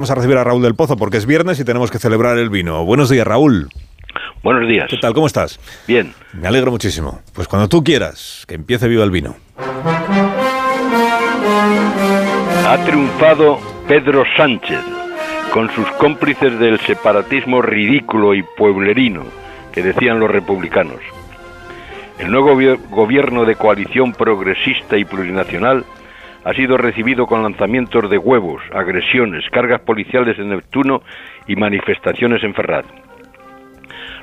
Vamos a recibir a Raúl del Pozo porque es viernes y tenemos que celebrar el vino. Buenos días, Raúl. Buenos días. ¿Qué tal? ¿Cómo estás? Bien. Me alegro muchísimo. Pues cuando tú quieras, que empiece viva el vino. Ha triunfado Pedro Sánchez con sus cómplices del separatismo ridículo y pueblerino que decían los republicanos. El nuevo gobierno de coalición progresista y plurinacional ha sido recibido con lanzamientos de huevos, agresiones, cargas policiales en Neptuno y manifestaciones en Ferraz.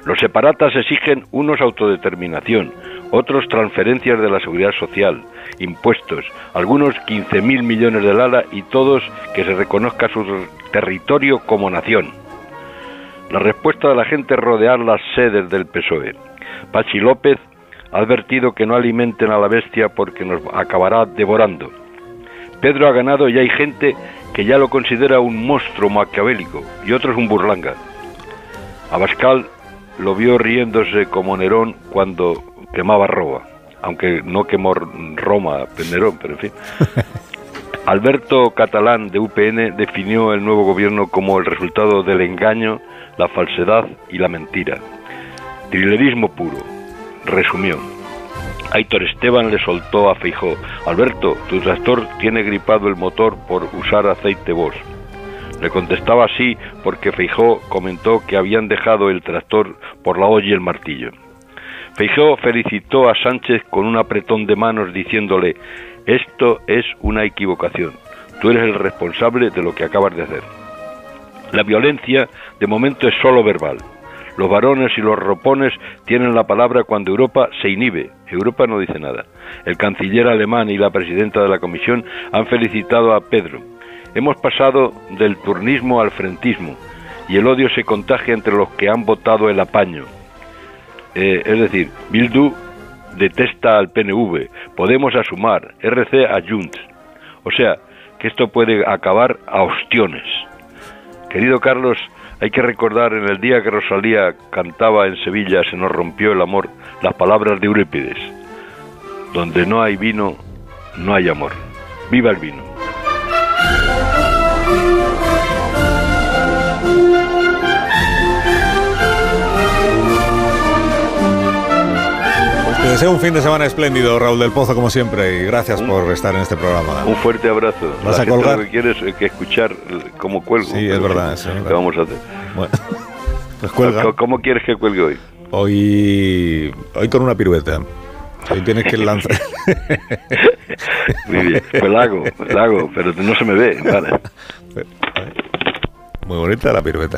Los separatas exigen unos autodeterminación, otros transferencias de la seguridad social, impuestos, algunos 15.000 millones de lala y todos que se reconozca su territorio como nación. La respuesta de la gente es rodear las sedes del PSOE. Pachi López ha advertido que no alimenten a la bestia porque nos acabará devorando. Pedro ha ganado y hay gente que ya lo considera un monstruo maquiavélico y otros un burlanga. Abascal lo vio riéndose como Nerón cuando quemaba Roma, aunque no quemó Roma Nerón, pero en fin. Alberto Catalán de UPN definió el nuevo gobierno como el resultado del engaño, la falsedad y la mentira. Trilerismo puro, resumió. Aitor Esteban le soltó a Feijó, Alberto, tu tractor tiene gripado el motor por usar aceite vos. Le contestaba así porque Feijó comentó que habían dejado el tractor por la olla y el martillo. Feijó felicitó a Sánchez con un apretón de manos diciéndole, esto es una equivocación, tú eres el responsable de lo que acabas de hacer. La violencia de momento es solo verbal, los varones y los ropones tienen la palabra cuando Europa se inhibe. Europa no dice nada. El canciller alemán y la presidenta de la Comisión han felicitado a Pedro. Hemos pasado del turnismo al frentismo y el odio se contagia entre los que han votado el apaño. Eh, es decir, Bildu detesta al PNV, Podemos a Sumar, RC a Junts. O sea, que esto puede acabar a ostiones. Querido Carlos, hay que recordar en el día que Rosalía cantaba en Sevilla Se nos rompió el amor las palabras de Eurípides. Donde no hay vino, no hay amor. Viva el vino. Deseo un fin de semana espléndido, Raúl del Pozo, como siempre, y gracias por estar en este programa. Un fuerte abrazo. ¿Vas a colgar? Lo que quieres que escuchar cómo cuelgo. Sí, es verdad. Eso, ¿Qué vamos a hacer? Bueno, pues cuelga. ¿Cómo quieres que cuelgue hoy? Hoy, hoy con una pirueta. Hoy tienes que lanzar. Muy bien, pues la hago, la hago, pero no se me ve. Vale. Muy bonita la pirueta.